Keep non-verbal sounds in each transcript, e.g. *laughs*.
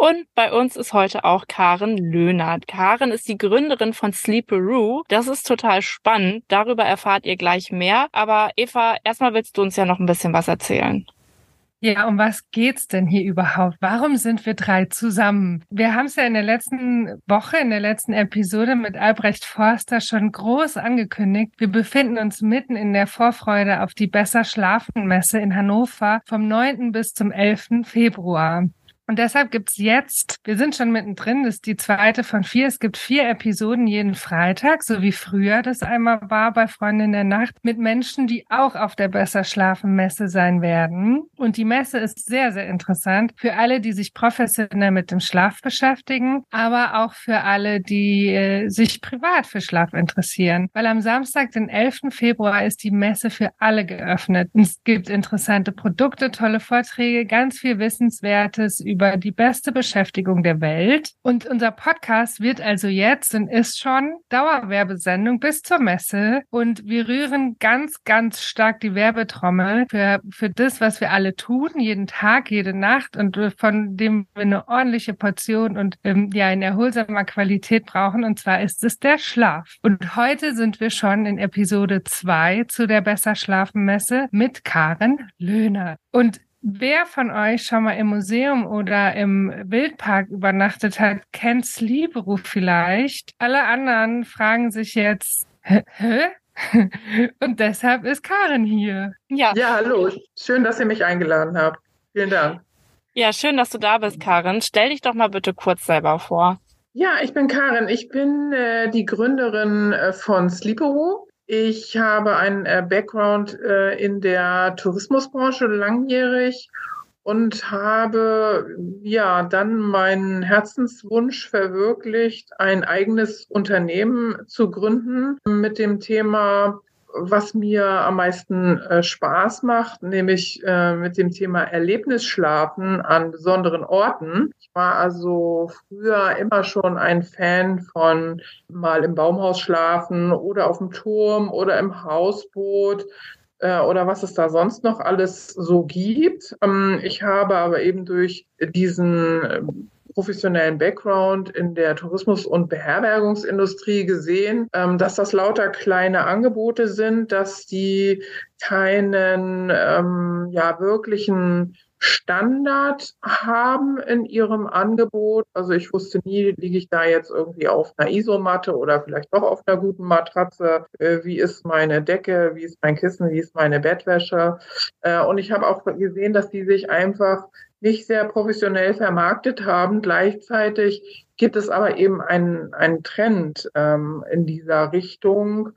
Und bei uns ist heute auch Karen Löhnert. Karen ist die Gründerin von Sleeperoo. Das ist total spannend. Darüber erfahrt ihr gleich mehr. Aber Eva, erstmal willst du uns ja noch ein bisschen was erzählen. Ja, um was geht's denn hier überhaupt? Warum sind wir drei zusammen? Wir haben es ja in der letzten Woche, in der letzten Episode mit Albrecht Forster schon groß angekündigt. Wir befinden uns mitten in der Vorfreude auf die Besser Schlafen Messe in Hannover vom 9. bis zum 11. Februar. Und deshalb gibt's jetzt, wir sind schon mittendrin, das ist die zweite von vier. Es gibt vier Episoden jeden Freitag, so wie früher das einmal war bei Freundin der Nacht, mit Menschen, die auch auf der Besser Schlafen Messe sein werden. Und die Messe ist sehr, sehr interessant für alle, die sich professionell mit dem Schlaf beschäftigen, aber auch für alle, die äh, sich privat für Schlaf interessieren. Weil am Samstag, den 11. Februar, ist die Messe für alle geöffnet. Und es gibt interessante Produkte, tolle Vorträge, ganz viel Wissenswertes über über die beste Beschäftigung der Welt. Und unser Podcast wird also jetzt und ist schon Dauerwerbesendung bis zur Messe. Und wir rühren ganz, ganz stark die Werbetrommel für, für das, was wir alle tun, jeden Tag, jede Nacht und von dem wir eine ordentliche Portion und ähm, ja in erholsamer Qualität brauchen. Und zwar ist es der Schlaf. Und heute sind wir schon in Episode zwei zu der Besser Schlafen Messe mit Karen Löhner. Und Wer von euch schon mal im Museum oder im Wildpark übernachtet hat, kennt Sleeperoo vielleicht. Alle anderen fragen sich jetzt, hä? *laughs* Und deshalb ist Karin hier. Ja. Ja, hallo. Schön, dass ihr mich eingeladen habt. Vielen Dank. Ja, schön, dass du da bist, Karin. Stell dich doch mal bitte kurz selber vor. Ja, ich bin Karin. Ich bin äh, die Gründerin äh, von Sleeperoo. Ich habe einen äh, Background äh, in der Tourismusbranche langjährig und habe ja dann meinen Herzenswunsch verwirklicht, ein eigenes Unternehmen zu gründen mit dem Thema was mir am meisten äh, Spaß macht, nämlich äh, mit dem Thema Erlebnisschlafen an besonderen Orten. Ich war also früher immer schon ein Fan von mal im Baumhaus schlafen oder auf dem Turm oder im Hausboot äh, oder was es da sonst noch alles so gibt. Ähm, ich habe aber eben durch diesen professionellen Background in der Tourismus- und Beherbergungsindustrie gesehen, ähm, dass das lauter kleine Angebote sind, dass die keinen ähm, ja wirklichen Standard haben in ihrem Angebot. Also ich wusste nie, liege ich da jetzt irgendwie auf einer Isomatte oder vielleicht doch auf einer guten Matratze. Äh, wie ist meine Decke? Wie ist mein Kissen? Wie ist meine Bettwäsche? Äh, und ich habe auch gesehen, dass die sich einfach nicht sehr professionell vermarktet haben. Gleichzeitig gibt es aber eben einen, einen Trend ähm, in dieser Richtung.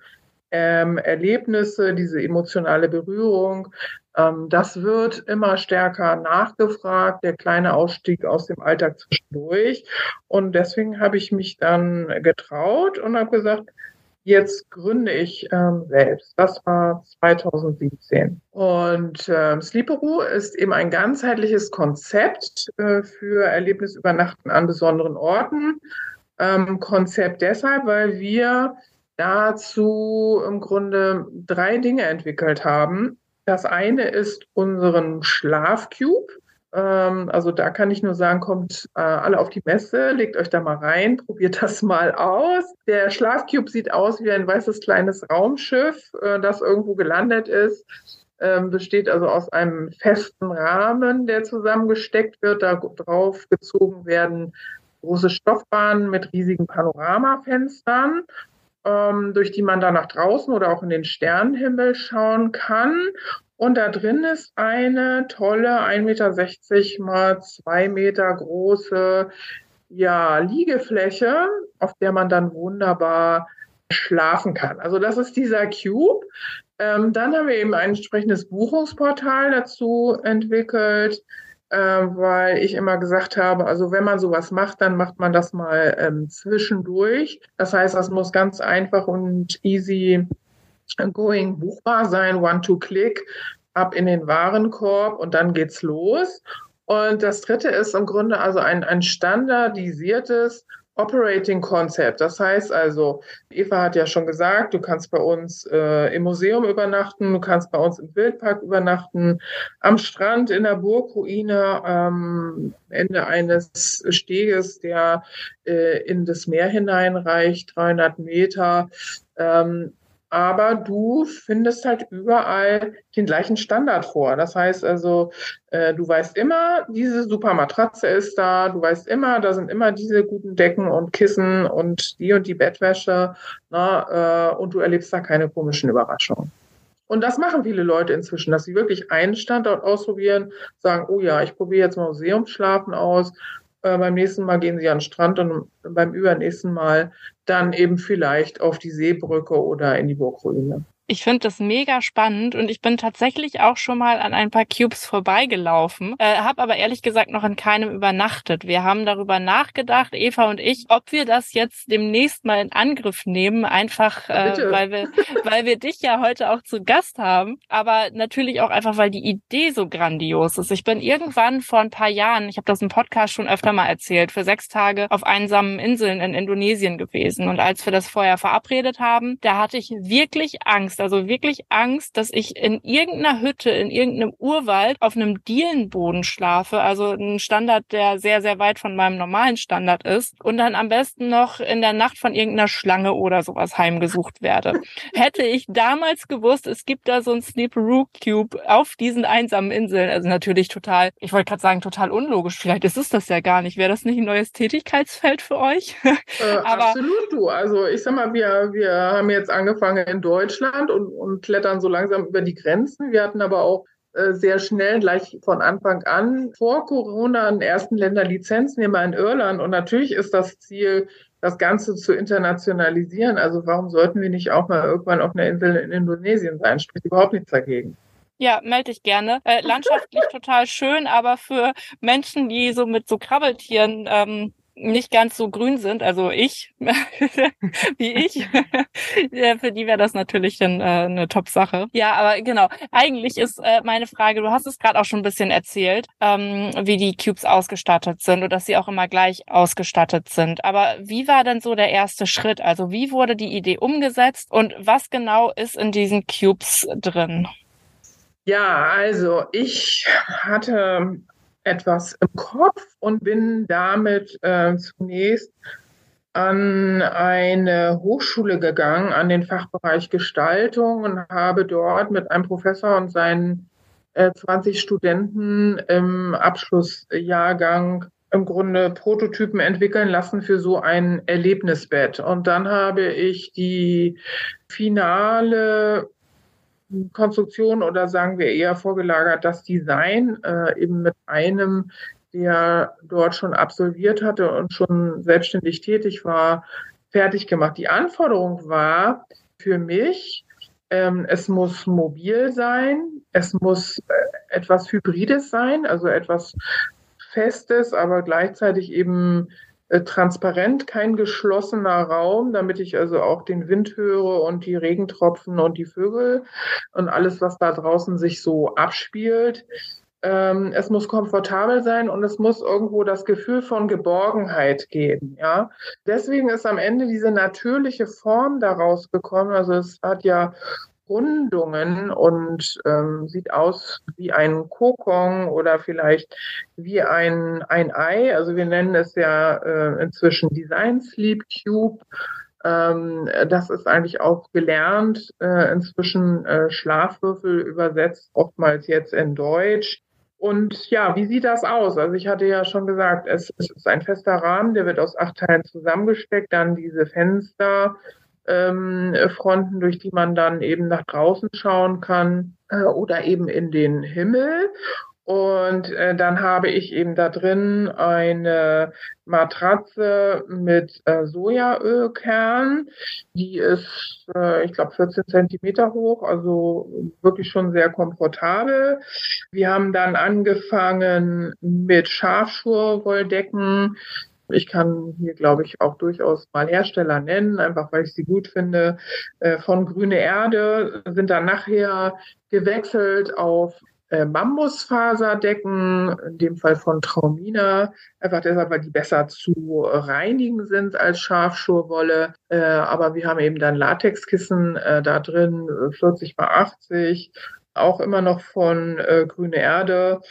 Ähm, Erlebnisse, diese emotionale Berührung, ähm, das wird immer stärker nachgefragt, der kleine Ausstieg aus dem Alltag zwischendurch. Und deswegen habe ich mich dann getraut und habe gesagt, Jetzt gründe ich ähm, selbst. Das war 2017. Und ähm, Sleeperoo ist eben ein ganzheitliches Konzept äh, für Erlebnisübernachten an besonderen Orten. Ähm, Konzept deshalb, weil wir dazu im Grunde drei Dinge entwickelt haben. Das eine ist unseren Schlafcube. Ähm, also da kann ich nur sagen, kommt äh, alle auf die Messe, legt euch da mal rein, *laughs* probiert das mal aus. Der Schlafcube sieht aus wie ein weißes kleines Raumschiff, äh, das irgendwo gelandet ist. Ähm, besteht also aus einem festen Rahmen, der zusammengesteckt wird. Da drauf gezogen werden große Stoffbahnen mit riesigen Panoramafenstern ähm, durch die man da nach draußen oder auch in den Sternenhimmel schauen kann. Und da drin ist eine tolle 1,60 Meter mal 2 Meter große ja, Liegefläche, auf der man dann wunderbar schlafen kann. Also das ist dieser Cube. Ähm, dann haben wir eben ein entsprechendes Buchungsportal dazu entwickelt, äh, weil ich immer gesagt habe, also wenn man sowas macht, dann macht man das mal ähm, zwischendurch. Das heißt, das muss ganz einfach und easy going buchbar sein, one-to-click, ab in den Warenkorb und dann geht's los. Und das dritte ist im Grunde also ein, ein standardisiertes Operating Concept. Das heißt also, Eva hat ja schon gesagt, du kannst bei uns äh, im Museum übernachten, du kannst bei uns im Wildpark übernachten, am Strand, in der Burgruine, ähm, Ende eines Steges, der äh, in das Meer hineinreicht, 300 Meter. Ähm, aber du findest halt überall den gleichen Standard vor. Das heißt also, äh, du weißt immer, diese super Matratze ist da, du weißt immer, da sind immer diese guten Decken und Kissen und die und die Bettwäsche, na, ne, äh, und du erlebst da keine komischen Überraschungen. Und das machen viele Leute inzwischen, dass sie wirklich einen Standort ausprobieren, sagen, oh ja, ich probiere jetzt mal Museumsschlafen aus, äh, beim nächsten Mal gehen sie an den Strand und beim übernächsten Mal dann eben vielleicht auf die Seebrücke oder in die Burgruine. Ich finde das mega spannend und ich bin tatsächlich auch schon mal an ein paar Cubes vorbeigelaufen, äh, habe aber ehrlich gesagt noch in keinem übernachtet. Wir haben darüber nachgedacht, Eva und ich, ob wir das jetzt demnächst mal in Angriff nehmen, einfach äh, weil wir, *laughs* weil wir dich ja heute auch zu Gast haben, aber natürlich auch einfach, weil die Idee so grandios ist. Ich bin irgendwann vor ein paar Jahren, ich habe das im Podcast schon öfter mal erzählt, für sechs Tage auf einsamen Inseln in Indonesien gewesen und als wir das vorher verabredet haben, da hatte ich wirklich Angst Angst, also wirklich Angst, dass ich in irgendeiner Hütte, in irgendeinem Urwald auf einem Dielenboden schlafe, also ein Standard, der sehr, sehr weit von meinem normalen Standard ist und dann am besten noch in der Nacht von irgendeiner Schlange oder sowas heimgesucht werde. *laughs* Hätte ich damals gewusst, es gibt da so ein Sleeperoo Cube auf diesen einsamen Inseln, also natürlich total, ich wollte gerade sagen, total unlogisch, vielleicht ist es das ja gar nicht. Wäre das nicht ein neues Tätigkeitsfeld für euch? Äh, *laughs* Aber absolut du. Also ich sag mal, wir, wir haben jetzt angefangen in Deutschland Deutschland und, und klettern so langsam über die Grenzen. Wir hatten aber auch äh, sehr schnell gleich von Anfang an vor Corona einen ersten Länderlizenznehmer in Irland. Und natürlich ist das Ziel, das Ganze zu internationalisieren. Also warum sollten wir nicht auch mal irgendwann auf einer Insel in Indonesien sein? Spricht überhaupt nichts dagegen. Ja, melde ich gerne. Äh, landschaftlich *laughs* total schön, aber für Menschen, die so mit so Krabbeltieren ähm, nicht ganz so grün sind, also ich, *laughs* wie ich, ja, für die wäre das natürlich dann äh, eine Top-Sache. Ja, aber genau, eigentlich ist äh, meine Frage, du hast es gerade auch schon ein bisschen erzählt, ähm, wie die Cubes ausgestattet sind und dass sie auch immer gleich ausgestattet sind. Aber wie war denn so der erste Schritt? Also wie wurde die Idee umgesetzt und was genau ist in diesen Cubes drin? Ja, also ich hatte etwas im Kopf und bin damit äh, zunächst an eine Hochschule gegangen, an den Fachbereich Gestaltung und habe dort mit einem Professor und seinen äh, 20 Studenten im Abschlussjahrgang im Grunde Prototypen entwickeln lassen für so ein Erlebnisbett. Und dann habe ich die finale Konstruktion oder sagen wir eher vorgelagert das Design äh, eben mit einem, der dort schon absolviert hatte und schon selbstständig tätig war, fertig gemacht. Die Anforderung war für mich, ähm, es muss mobil sein, es muss äh, etwas Hybrides sein, also etwas Festes, aber gleichzeitig eben transparent, kein geschlossener Raum, damit ich also auch den Wind höre und die Regentropfen und die Vögel und alles, was da draußen sich so abspielt. Ähm, es muss komfortabel sein und es muss irgendwo das Gefühl von Geborgenheit geben. Ja, deswegen ist am Ende diese natürliche Form daraus gekommen. Also es hat ja Rundungen und ähm, sieht aus wie ein Kokon oder vielleicht wie ein, ein Ei. Also wir nennen es ja äh, inzwischen Design Sleep Cube. Ähm, das ist eigentlich auch gelernt, äh, inzwischen äh, Schlafwürfel übersetzt, oftmals jetzt in Deutsch. Und ja, wie sieht das aus? Also ich hatte ja schon gesagt, es, es ist ein fester Rahmen, der wird aus acht Teilen zusammengesteckt, dann diese Fenster, ähm, Fronten, durch die man dann eben nach draußen schauen kann äh, oder eben in den Himmel. Und äh, dann habe ich eben da drin eine Matratze mit äh, Sojaölkern. Die ist, äh, ich glaube, 14 Zentimeter hoch, also wirklich schon sehr komfortabel. Wir haben dann angefangen mit Schafschurwolldecken. Ich kann hier, glaube ich, auch durchaus mal Hersteller nennen, einfach weil ich sie gut finde. Äh, von Grüne Erde sind dann nachher gewechselt auf äh, Bambusfaserdecken, in dem Fall von Traumina, einfach deshalb, weil die besser zu reinigen sind als Schafschurwolle. Äh, aber wir haben eben dann Latexkissen da drin, 40 bei 80, auch immer noch von Grüne Erde.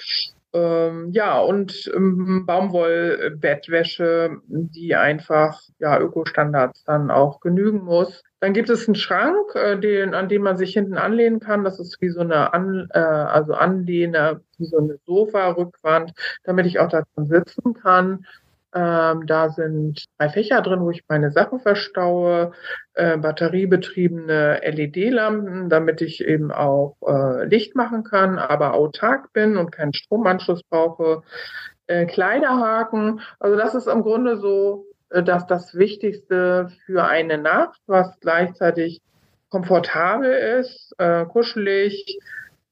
Ähm, ja, und ähm, Baumwollbettwäsche, die einfach ja Ökostandards dann auch genügen muss. Dann gibt es einen Schrank, äh, den, an dem man sich hinten anlehnen kann. Das ist wie so eine an, äh, also Anlehne, wie so eine Sofa-Rückwand, damit ich auch da drin sitzen kann. Ähm, da sind drei Fächer drin, wo ich meine Sachen verstaue, äh, batteriebetriebene LED-Lampen, damit ich eben auch äh, Licht machen kann, aber autark bin und keinen Stromanschluss brauche. Äh, Kleiderhaken, also das ist im Grunde so, äh, dass das Wichtigste für eine Nacht, was gleichzeitig komfortabel ist, äh, kuschelig,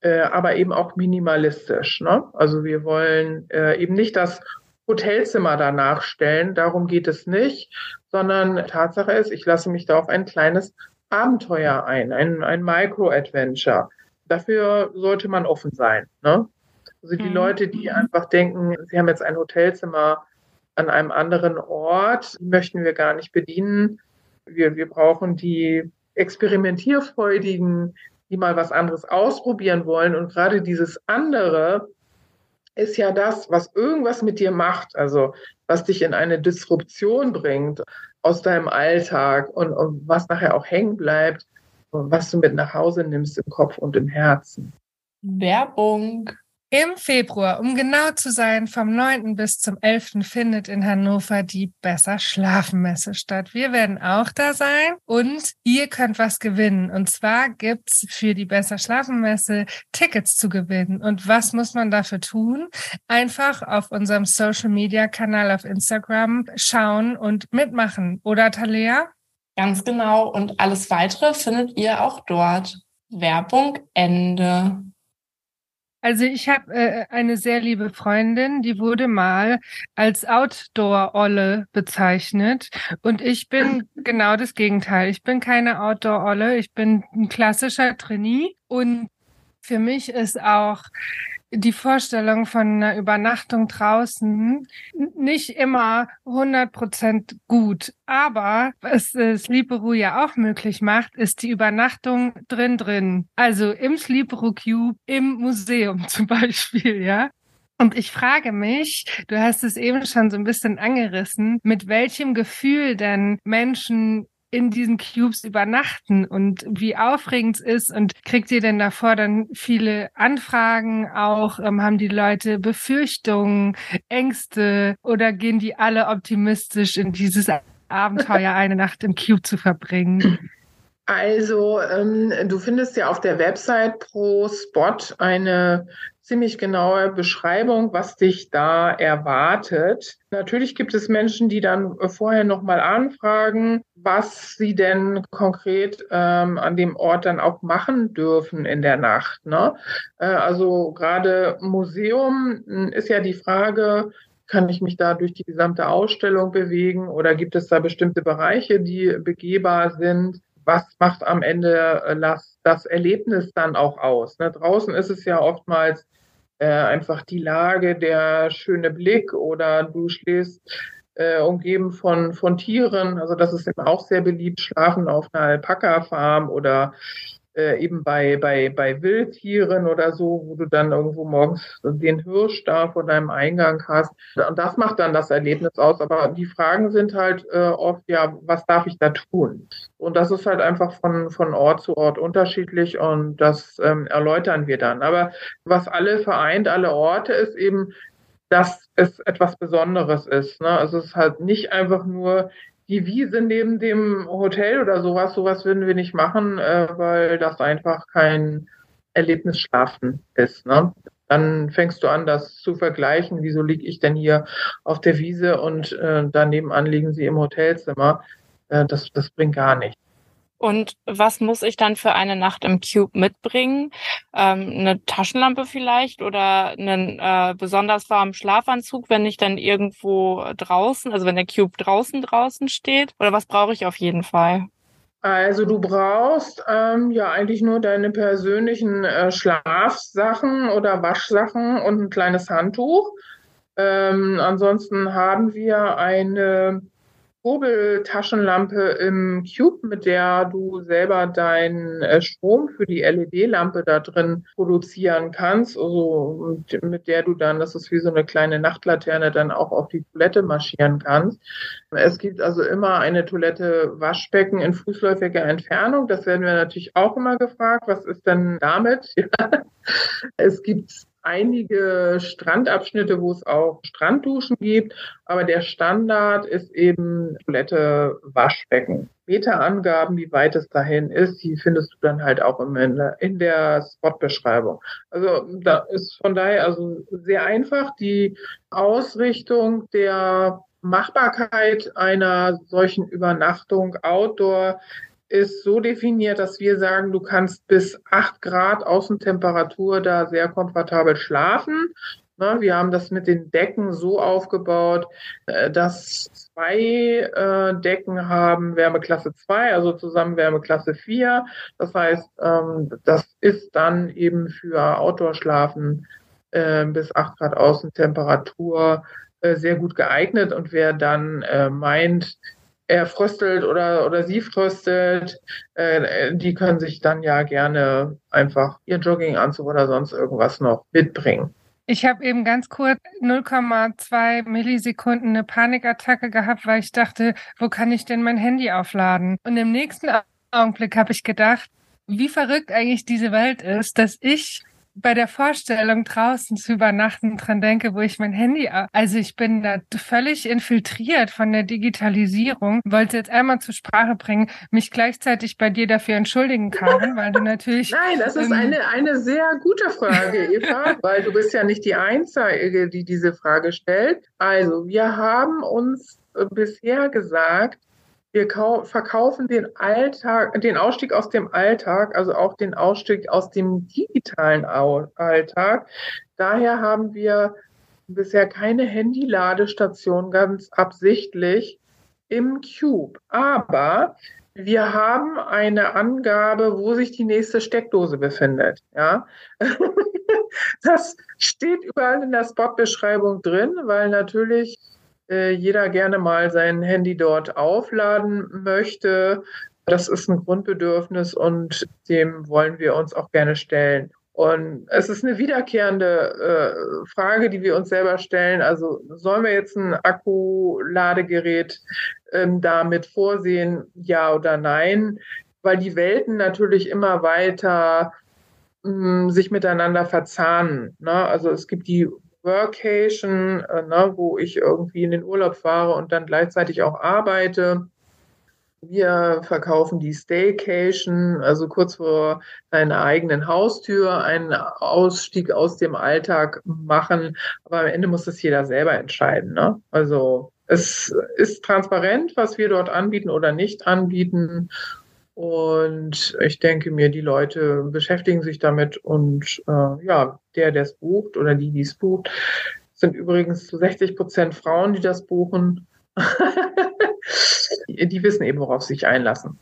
äh, aber eben auch minimalistisch. Ne? Also wir wollen eben nicht das Hotelzimmer danach stellen. Darum geht es nicht, sondern Tatsache ist, ich lasse mich da auf ein kleines Abenteuer ein, ein, ein Micro-Adventure. Dafür sollte man offen sein. Ne? Also die mhm. Leute, die einfach denken, sie haben jetzt ein Hotelzimmer an einem anderen Ort, möchten wir gar nicht bedienen. Wir, wir brauchen die Experimentierfreudigen, die mal was anderes ausprobieren wollen. Und gerade dieses andere ist ja das, was irgendwas mit dir macht, also was dich in eine Disruption bringt aus deinem Alltag und, und was nachher auch hängen bleibt was du mit nach Hause nimmst im Kopf und im Herzen. Werbung. Im Februar, um genau zu sein, vom 9. bis zum 11. findet in Hannover die Besser Schlafen Messe statt. Wir werden auch da sein und ihr könnt was gewinnen. Und zwar gibt's für die Besser Schlafen Messe Tickets zu gewinnen. Und was muss man dafür tun? Einfach auf unserem Social Media Kanal auf Instagram schauen und mitmachen. Oder Talea? Ganz genau. Und alles weitere findet ihr auch dort. Werbung Ende. Also ich habe äh, eine sehr liebe Freundin, die wurde mal als Outdoor-Olle bezeichnet. Und ich bin *clears throat* genau das Gegenteil. Ich bin keine Outdoor-Olle, ich bin ein klassischer Trainee. Und für mich ist auch die Vorstellung von einer Übernachtung draußen nicht immer 100 Prozent gut. Aber was äh, Sleeperoo ja auch möglich macht, ist die Übernachtung drin drin. Also im Sleeperoo Cube im Museum *laughs* zum Beispiel, ja. Und ich frage mich, du hast es eben schon so ein bisschen angerissen, mit welchem Gefühl denn Menschen in diesen Cubes übernachten und wie aufregend es ist und kriegt ihr denn davor dann viele Anfragen auch? Ähm, haben die Leute Befürchtungen, Ängste oder gehen die alle optimistisch in dieses Abenteuer *laughs* eine Nacht im Cube zu verbringen? Also, ähm, du findest ja auf der Website pro Spot eine ziemlich genaue Beschreibung, was dich da erwartet. Natürlich gibt es Menschen, die dann vorher nochmal anfragen, was sie denn konkret ähm, an dem Ort dann auch machen dürfen in der Nacht. Ne? Äh, also gerade Museum hm, ist ja die Frage, kann ich mich da durch die gesamte Ausstellung bewegen oder gibt es da bestimmte Bereiche, die begehbar sind? Was macht am Ende äh, das, das Erlebnis dann auch aus? Ne? Draußen ist es ja oftmals äh, einfach die Lage, der schöne Blick oder du stehst äh, umgeben von, von Tieren. Also das ist eben auch sehr beliebt, schlafen auf einer Alpaka-Farm oder äh, eben bei, bei, bei Wildtieren oder so, wo du dann irgendwo morgens den Hirsch da vor deinem Eingang hast. Und das macht dann das Erlebnis aus. Aber die Fragen sind halt äh, oft, ja, was darf ich da tun? Und das ist halt einfach von, von Ort zu Ort unterschiedlich und das ähm, erläutern wir dann. Aber was alle vereint, alle Orte, ist eben, dass es etwas Besonderes ist. Ne? Also es ist halt nicht einfach nur die Wiese neben dem Hotel oder sowas, sowas würden wir nicht machen, äh, weil das einfach kein Erlebnisschlafen ist. Ne? Dann fängst du an, das zu vergleichen. Wieso liege ich denn hier auf der Wiese und äh, daneben an liegen sie im Hotelzimmer? Äh, das, das bringt gar nichts. Und was muss ich dann für eine Nacht im Cube mitbringen? Ähm, eine Taschenlampe vielleicht oder einen äh, besonders warmen Schlafanzug, wenn ich dann irgendwo draußen, also wenn der Cube draußen draußen steht? Oder was brauche ich auf jeden Fall? Also du brauchst ähm, ja eigentlich nur deine persönlichen äh, Schlafsachen oder Waschsachen und ein kleines Handtuch. Ähm, ansonsten haben wir eine Kurbeltaschenlampe im Cube, mit der du selber deinen äh, Strom für die LED-Lampe da drin produzieren kannst, also mit der du dann, das ist wie so eine kleine Nachtlaterne, dann auch auf die Toilette marschieren kannst. Es gibt also immer eine Toilette Waschbecken in fußläufiger Entfernung. Das werden wir natürlich auch immer gefragt. Was ist denn damit? *laughs* es gibt einige Strandabschnitte, wo es auch Strandduschen gibt, aber der Standard ist eben Toilette, Waschbecken. Meterangaben, wie weit es dahin ist, die findest du dann halt auch in der Spotbeschreibung. Also da ist von daher also sehr einfach die Ausrichtung der Machbarkeit einer solchen Übernachtung outdoor ist so definiert, dass wir sagen, du kannst bis acht Grad Außentemperatur da sehr komfortabel schlafen. Wir haben das mit den Decken so aufgebaut, äh, dass zwei äh, Decken haben Wärmeklasse 2, also zusammen Wärmeklasse 4. Das heißt, ähm, das ist dann eben für Outdoor-Schlafen äh, bis 8 Grad Außentemperatur sehr gut geeignet. Und wer dann meint, er fröstelt oder, oder sie fröstelt, äh, die können sich dann ja gerne einfach ihr Jogginganzug oder sonst irgendwas noch mitbringen. Ich habe eben ganz kurz 0,2 Millisekunden eine Panikattacke gehabt, weil ich dachte, wo kann ich denn mein Handy aufladen? Und im nächsten Augenblick habe ich gedacht, wie verrückt eigentlich diese Welt ist, dass ich bei der Vorstellung draußen zu übernachten dran denke, wo ich mein Handy, also ich bin da völlig infiltriert von der Digitalisierung, wollte jetzt einmal zur Sprache bringen, mich gleichzeitig bei dir dafür entschuldigen, Karen, *laughs* weil du natürlich. Nein, das ist ähm, eine, eine sehr gute Frage, Eva, *laughs* weil du bist ja nicht die Einzige, die diese Frage stellt. Also, wir haben uns äh, bisher gesagt, wir verkaufen den Alltag, den Ausstieg aus dem Alltag, also auch den Ausstieg aus dem digitalen Alltag. Daher haben wir bisher keine Handy-Ladestation ganz absichtlich im Cube. Aber wir haben eine Angabe, wo sich die nächste Steckdose befindet. Ja, *laughs* das steht überall in der Spot-Beschreibung drin, weil natürlich äh, jeder gerne mal sein Handy dort aufladen möchte. Das ist ein Grundbedürfnis und dem wollen wir uns auch gerne stellen. Und es ist eine wiederkehrende äh, Frage, die wir uns selber stellen. Also sollen wir jetzt ein Akkuladegerät ähm, damit vorsehen, ja oder nein? Weil die Welten natürlich immer weiter hm, sich miteinander verzahnen. Ne? Also es gibt die Workation, äh, ne, wo ich irgendwie in den Urlaub fahre und dann gleichzeitig auch arbeite. Wir verkaufen die Staycation, also kurz vor deiner eigenen Haustür einen Ausstieg aus dem Alltag machen. Aber am Ende muss das jeder selber entscheiden. Ne? Also es ist transparent, was wir dort anbieten oder nicht anbieten. Und ich denke mir, die Leute beschäftigen sich damit und äh, ja, der, der es bucht oder die, die es bucht, sind übrigens zu 60 Prozent Frauen, die das buchen. *laughs* die wissen eben, worauf sie sich einlassen.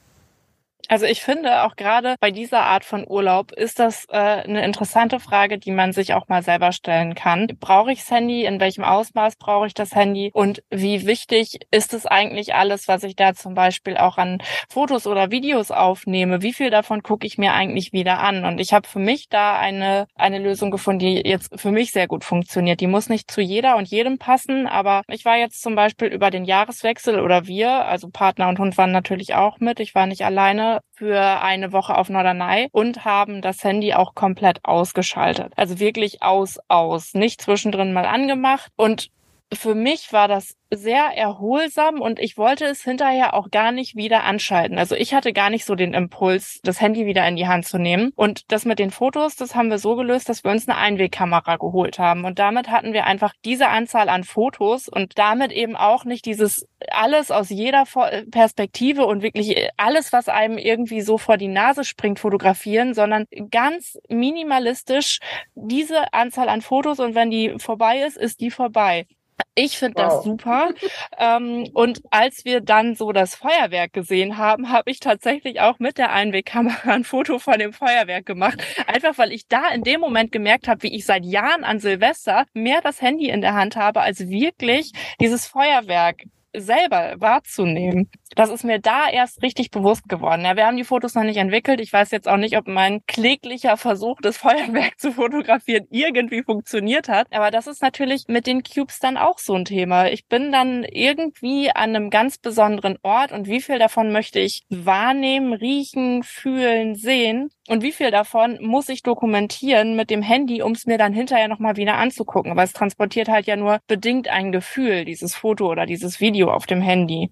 Also ich finde auch gerade bei dieser Art von Urlaub ist das äh, eine interessante Frage, die man sich auch mal selber stellen kann. Brauche ich das Handy? In welchem Ausmaß brauche ich das Handy? Und wie wichtig ist es eigentlich alles, was ich da zum Beispiel auch an Fotos oder Videos aufnehme? Wie viel davon gucke ich mir eigentlich wieder an? Und ich habe für mich da eine, eine Lösung gefunden, die jetzt für mich sehr gut funktioniert. Die muss nicht zu jeder und jedem passen, aber ich war jetzt zum Beispiel über den Jahreswechsel oder wir, also Partner und Hund waren natürlich auch mit. Ich war nicht alleine für eine Woche auf Norderney und haben das Handy auch komplett ausgeschaltet. Also wirklich aus, aus. Nicht zwischendrin mal angemacht und für mich war das sehr erholsam und ich wollte es hinterher auch gar nicht wieder anschalten. Also ich hatte gar nicht so den Impuls, das Handy wieder in die Hand zu nehmen. Und das mit den Fotos, das haben wir so gelöst, dass wir uns eine Einwegkamera geholt haben. Und damit hatten wir einfach diese Anzahl an Fotos und damit eben auch nicht dieses alles aus jeder Perspektive und wirklich alles, was einem irgendwie so vor die Nase springt, fotografieren, sondern ganz minimalistisch diese Anzahl an Fotos und wenn die vorbei ist, ist die vorbei. Ich finde wow. das super. ähm, und als wir dann so das Feuerwerk gesehen haben, habe ich tatsächlich auch mit der Einwegkamera ein Foto von dem Feuerwerk gemacht. Einfach weil ich da in dem Moment gemerkt habe, wie ich seit Jahren an Silvester mehr das Handy in der Hand habe, als wirklich dieses Feuerwerk selber wahrzunehmen. Das ist mir da erst richtig bewusst geworden. Ja, wir haben die Fotos noch nicht entwickelt. Ich weiß jetzt auch nicht, ob mein kläglicher Versuch, das *laughs* Feuerwerk zu fotografieren, irgendwie funktioniert hat. Aber das ist natürlich mit den Cubes dann auch so ein Thema. Ich bin dann irgendwie an einem ganz besonderen Ort und wie viel davon möchte ich wahrnehmen, riechen, fühlen, sehen und wie viel davon muss ich dokumentieren mit dem Handy, um es mir dann hinterher nochmal wieder anzugucken. Weil es transportiert halt ja nur bedingt ein Gefühl, dieses Foto oder dieses Video auf dem Handy.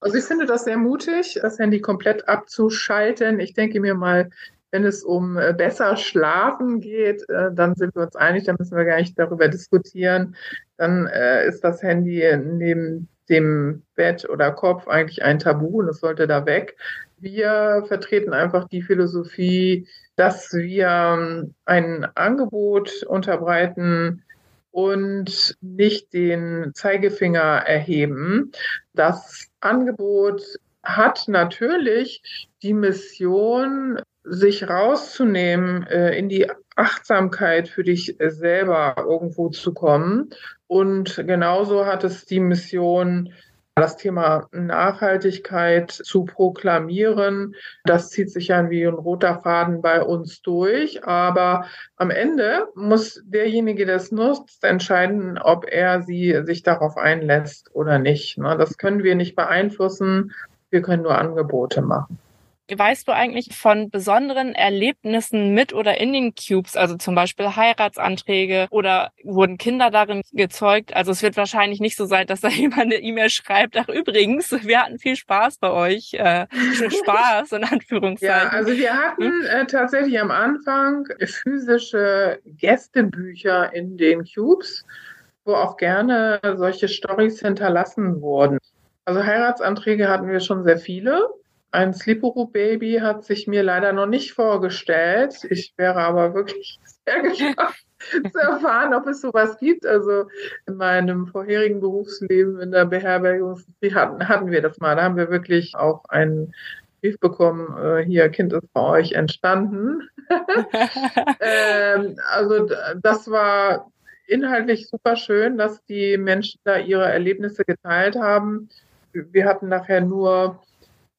Also ich finde das sehr mutig, das Handy komplett abzuschalten. Ich denke mir mal, wenn es um äh, besser schlafen geht, äh, dann sind wir uns einig, dann müssen wir gar nicht darüber diskutieren. Dann äh, ist das Handy neben dem Bett oder Kopf eigentlich ein Tabu und es sollte da weg. Wir vertreten einfach die Philosophie, dass wir ähm, ein Angebot unterbreiten, und nicht den Zeigefinger erheben. Das Angebot hat natürlich die Mission, sich rauszunehmen, äh, in die Achtsamkeit für dich selber irgendwo zu kommen. Und genauso hat es die Mission, das Thema Nachhaltigkeit zu proklamieren, das zieht sich ja wie ein roter Faden bei uns durch. Aber am Ende muss derjenige, der es nutzt, entscheiden, ob er sie sich darauf einlässt oder nicht. Ne, das können wir nicht beeinflussen. Wir können nur Angebote machen. Weißt du eigentlich von besonderen Erlebnissen mit oder in den Cubes, also zum Beispiel Heiratsanträge oder wurden Kinder darin gezeugt? Also es wird wahrscheinlich nicht so sein, dass *laughs* da jemand eine E-Mail schreibt, ach übrigens, wir hatten viel Spaß bei euch. Äh, *laughs* Spaß in Anführungszeichen. Ja, also wir hatten hm? äh, tatsächlich am Anfang physische Gästebücher in den Cubes, wo auch gerne solche Stories hinterlassen wurden. Also Heiratsanträge hatten wir schon sehr viele. Ein Sleepero-Baby hat sich mir leider noch nicht vorgestellt. Ich wäre aber wirklich *laughs* sehr gespannt zu erfahren, ob es sowas gibt. Also in meinem vorherigen Berufsleben in der Beherbergungsindustrie hatten, hatten wir das mal. Da haben wir wirklich auch einen Brief bekommen, äh, hier, Kind ist bei euch entstanden. *laughs* ähm, also das war inhaltlich super schön, dass die Menschen da ihre Erlebnisse geteilt haben. Wir hatten nachher nur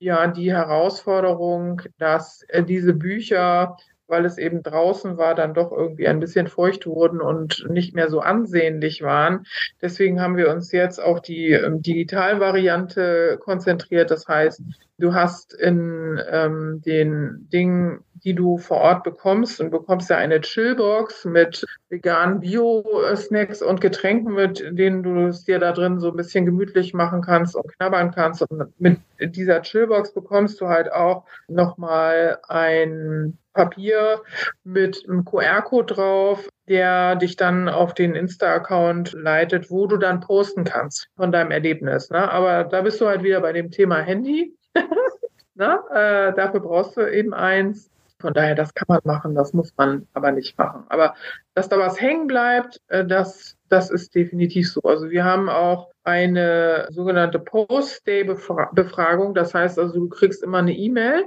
ja die Herausforderung, dass äh, diese Bücher, weil es eben draußen war, dann doch irgendwie ein bisschen feucht wurden und nicht mehr so ansehnlich waren. Deswegen haben wir uns jetzt auf die ähm, Digitalvariante konzentriert. Das heißt, du hast in ähm, den Dingen die du vor Ort bekommst. Und bekommst ja eine Chillbox mit veganen Bio-Snacks und Getränken, mit denen du es dir da drin so ein bisschen gemütlich machen kannst und knabbern kannst. Und mit dieser Chillbox bekommst du halt auch nochmal ein Papier mit einem QR-Code drauf, der dich dann auf den Insta-Account leitet, wo du dann posten kannst von deinem Erlebnis. Ne? Aber da bist du halt wieder bei dem Thema Handy. *laughs* Na, äh, dafür brauchst du eben eins. Von daher, das kann man machen, das muss man aber nicht machen. Aber dass da was hängen bleibt, äh, das, das ist definitiv so. Also wir haben auch eine sogenannte Post-Day-Befragung. Das heißt also, du kriegst immer eine E-Mail,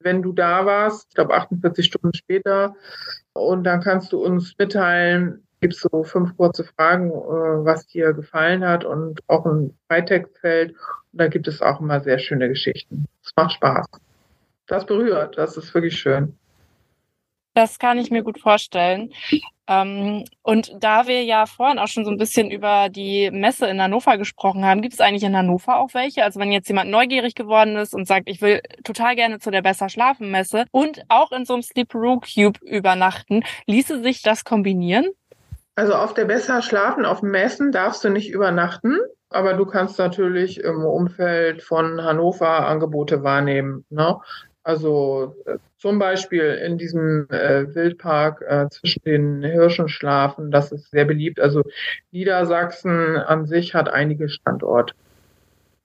wenn du da warst, ich glaube 48 Stunden später. Und dann kannst du uns mitteilen, gibt so fünf kurze Fragen, äh, was dir gefallen hat und auch ein Freitextfeld. Und da gibt es auch immer sehr schöne Geschichten. Es macht Spaß das berührt. Das ist wirklich schön. Das kann ich mir gut vorstellen. Ähm, und da wir ja vorhin auch schon so ein bisschen über die Messe in Hannover gesprochen haben, gibt es eigentlich in Hannover auch welche? Also wenn jetzt jemand neugierig geworden ist und sagt, ich will total gerne zu der Besser Schlafen Messe und auch in so einem Sleep Room Cube übernachten, ließe sich das kombinieren? Also auf der Besser schlafen, auf Messen darfst du nicht übernachten, aber du kannst natürlich im Umfeld von Hannover Angebote wahrnehmen. Ne? Also äh, zum Beispiel in diesem äh, Wildpark äh, zwischen den Hirschen schlafen, das ist sehr beliebt. Also Niedersachsen an sich hat einige Standorte.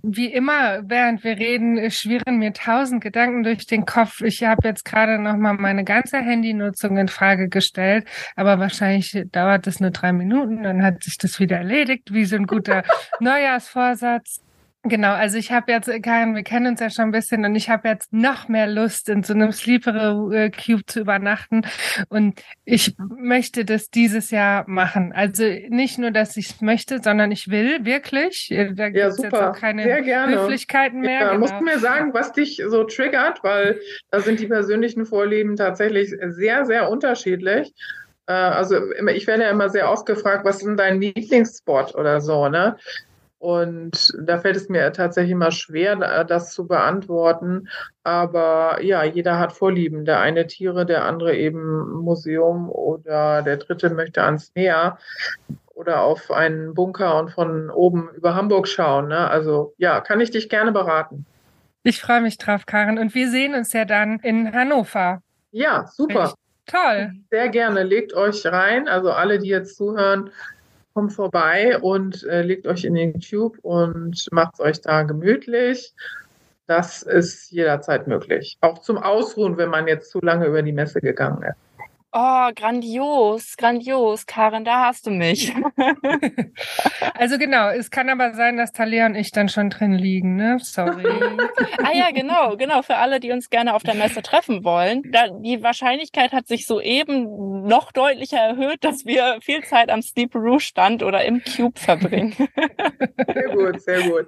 Wie immer, während wir reden, schwirren mir tausend Gedanken durch den Kopf. Ich habe jetzt gerade noch mal meine ganze Handynutzung in Frage gestellt, aber wahrscheinlich dauert es nur drei Minuten, dann hat sich das wieder erledigt, wie so ein guter *laughs* Neujahrsvorsatz. Genau, also ich habe jetzt, Karin, wir kennen uns ja schon ein bisschen und ich habe jetzt noch mehr Lust, in so einem Sleeper äh, Cube zu übernachten. Und ich möchte das dieses Jahr machen. Also nicht nur, dass ich es möchte, sondern ich will wirklich. Äh, da gibt es ja, jetzt auch keine Höflichkeiten mehr. Ja, genau. Musst du mir sagen, was dich so triggert, weil da sind die persönlichen Vorlieben tatsächlich sehr, sehr unterschiedlich. Äh, also ich werde ja immer sehr oft gefragt, was ist denn dein Lieblingsspot oder so, ne? Und da fällt es mir tatsächlich immer schwer, das zu beantworten. Aber ja, jeder hat Vorlieben. Der eine Tiere, der andere eben Museum oder der dritte möchte ans Meer oder auf einen Bunker und von oben über Hamburg schauen. Ne? Also ja, kann ich dich gerne beraten. Ich freue mich drauf, Karin. Und wir sehen uns ja dann in Hannover. Ja, super. Toll. Sehr gerne. Legt euch rein. Also alle, die jetzt zuhören, kommt vorbei und äh, legt euch in den Tube und macht euch da gemütlich. Das ist jederzeit möglich. Auch zum Ausruhen, wenn man jetzt zu lange über die Messe gegangen ist. Oh, grandios, grandios. Karin, da hast du mich. *laughs* also genau, es kann aber sein, dass Talia und ich dann schon drin liegen, ne? Sorry. *laughs* ah ja, genau, genau. Für alle, die uns gerne auf der Messe treffen wollen. Da, die Wahrscheinlichkeit hat sich soeben noch deutlicher erhöht, dass wir viel Zeit am Sleep Rouge Stand oder im Cube verbringen. sehr gut, sehr gut.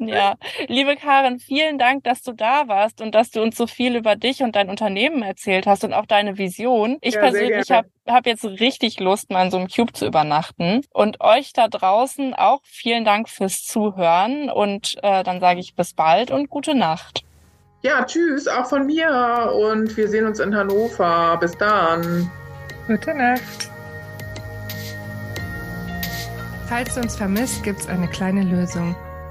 Ja, liebe Karin, vielen Dank, dass du da warst und dass du uns so viel über dich und dein Unternehmen erzählt hast und auch deine Vision. Ich ja, persönlich habe hab jetzt richtig Lust, mal in so einem Cube zu übernachten. Und euch da draußen auch vielen Dank fürs Zuhören und äh, dann sage ich bis bald und gute Nacht. Ja, tschüss, auch von mir und wir sehen uns in Hannover. Bis dann. Gute Nacht. Falls du uns vermisst, gibt's eine kleine Lösung.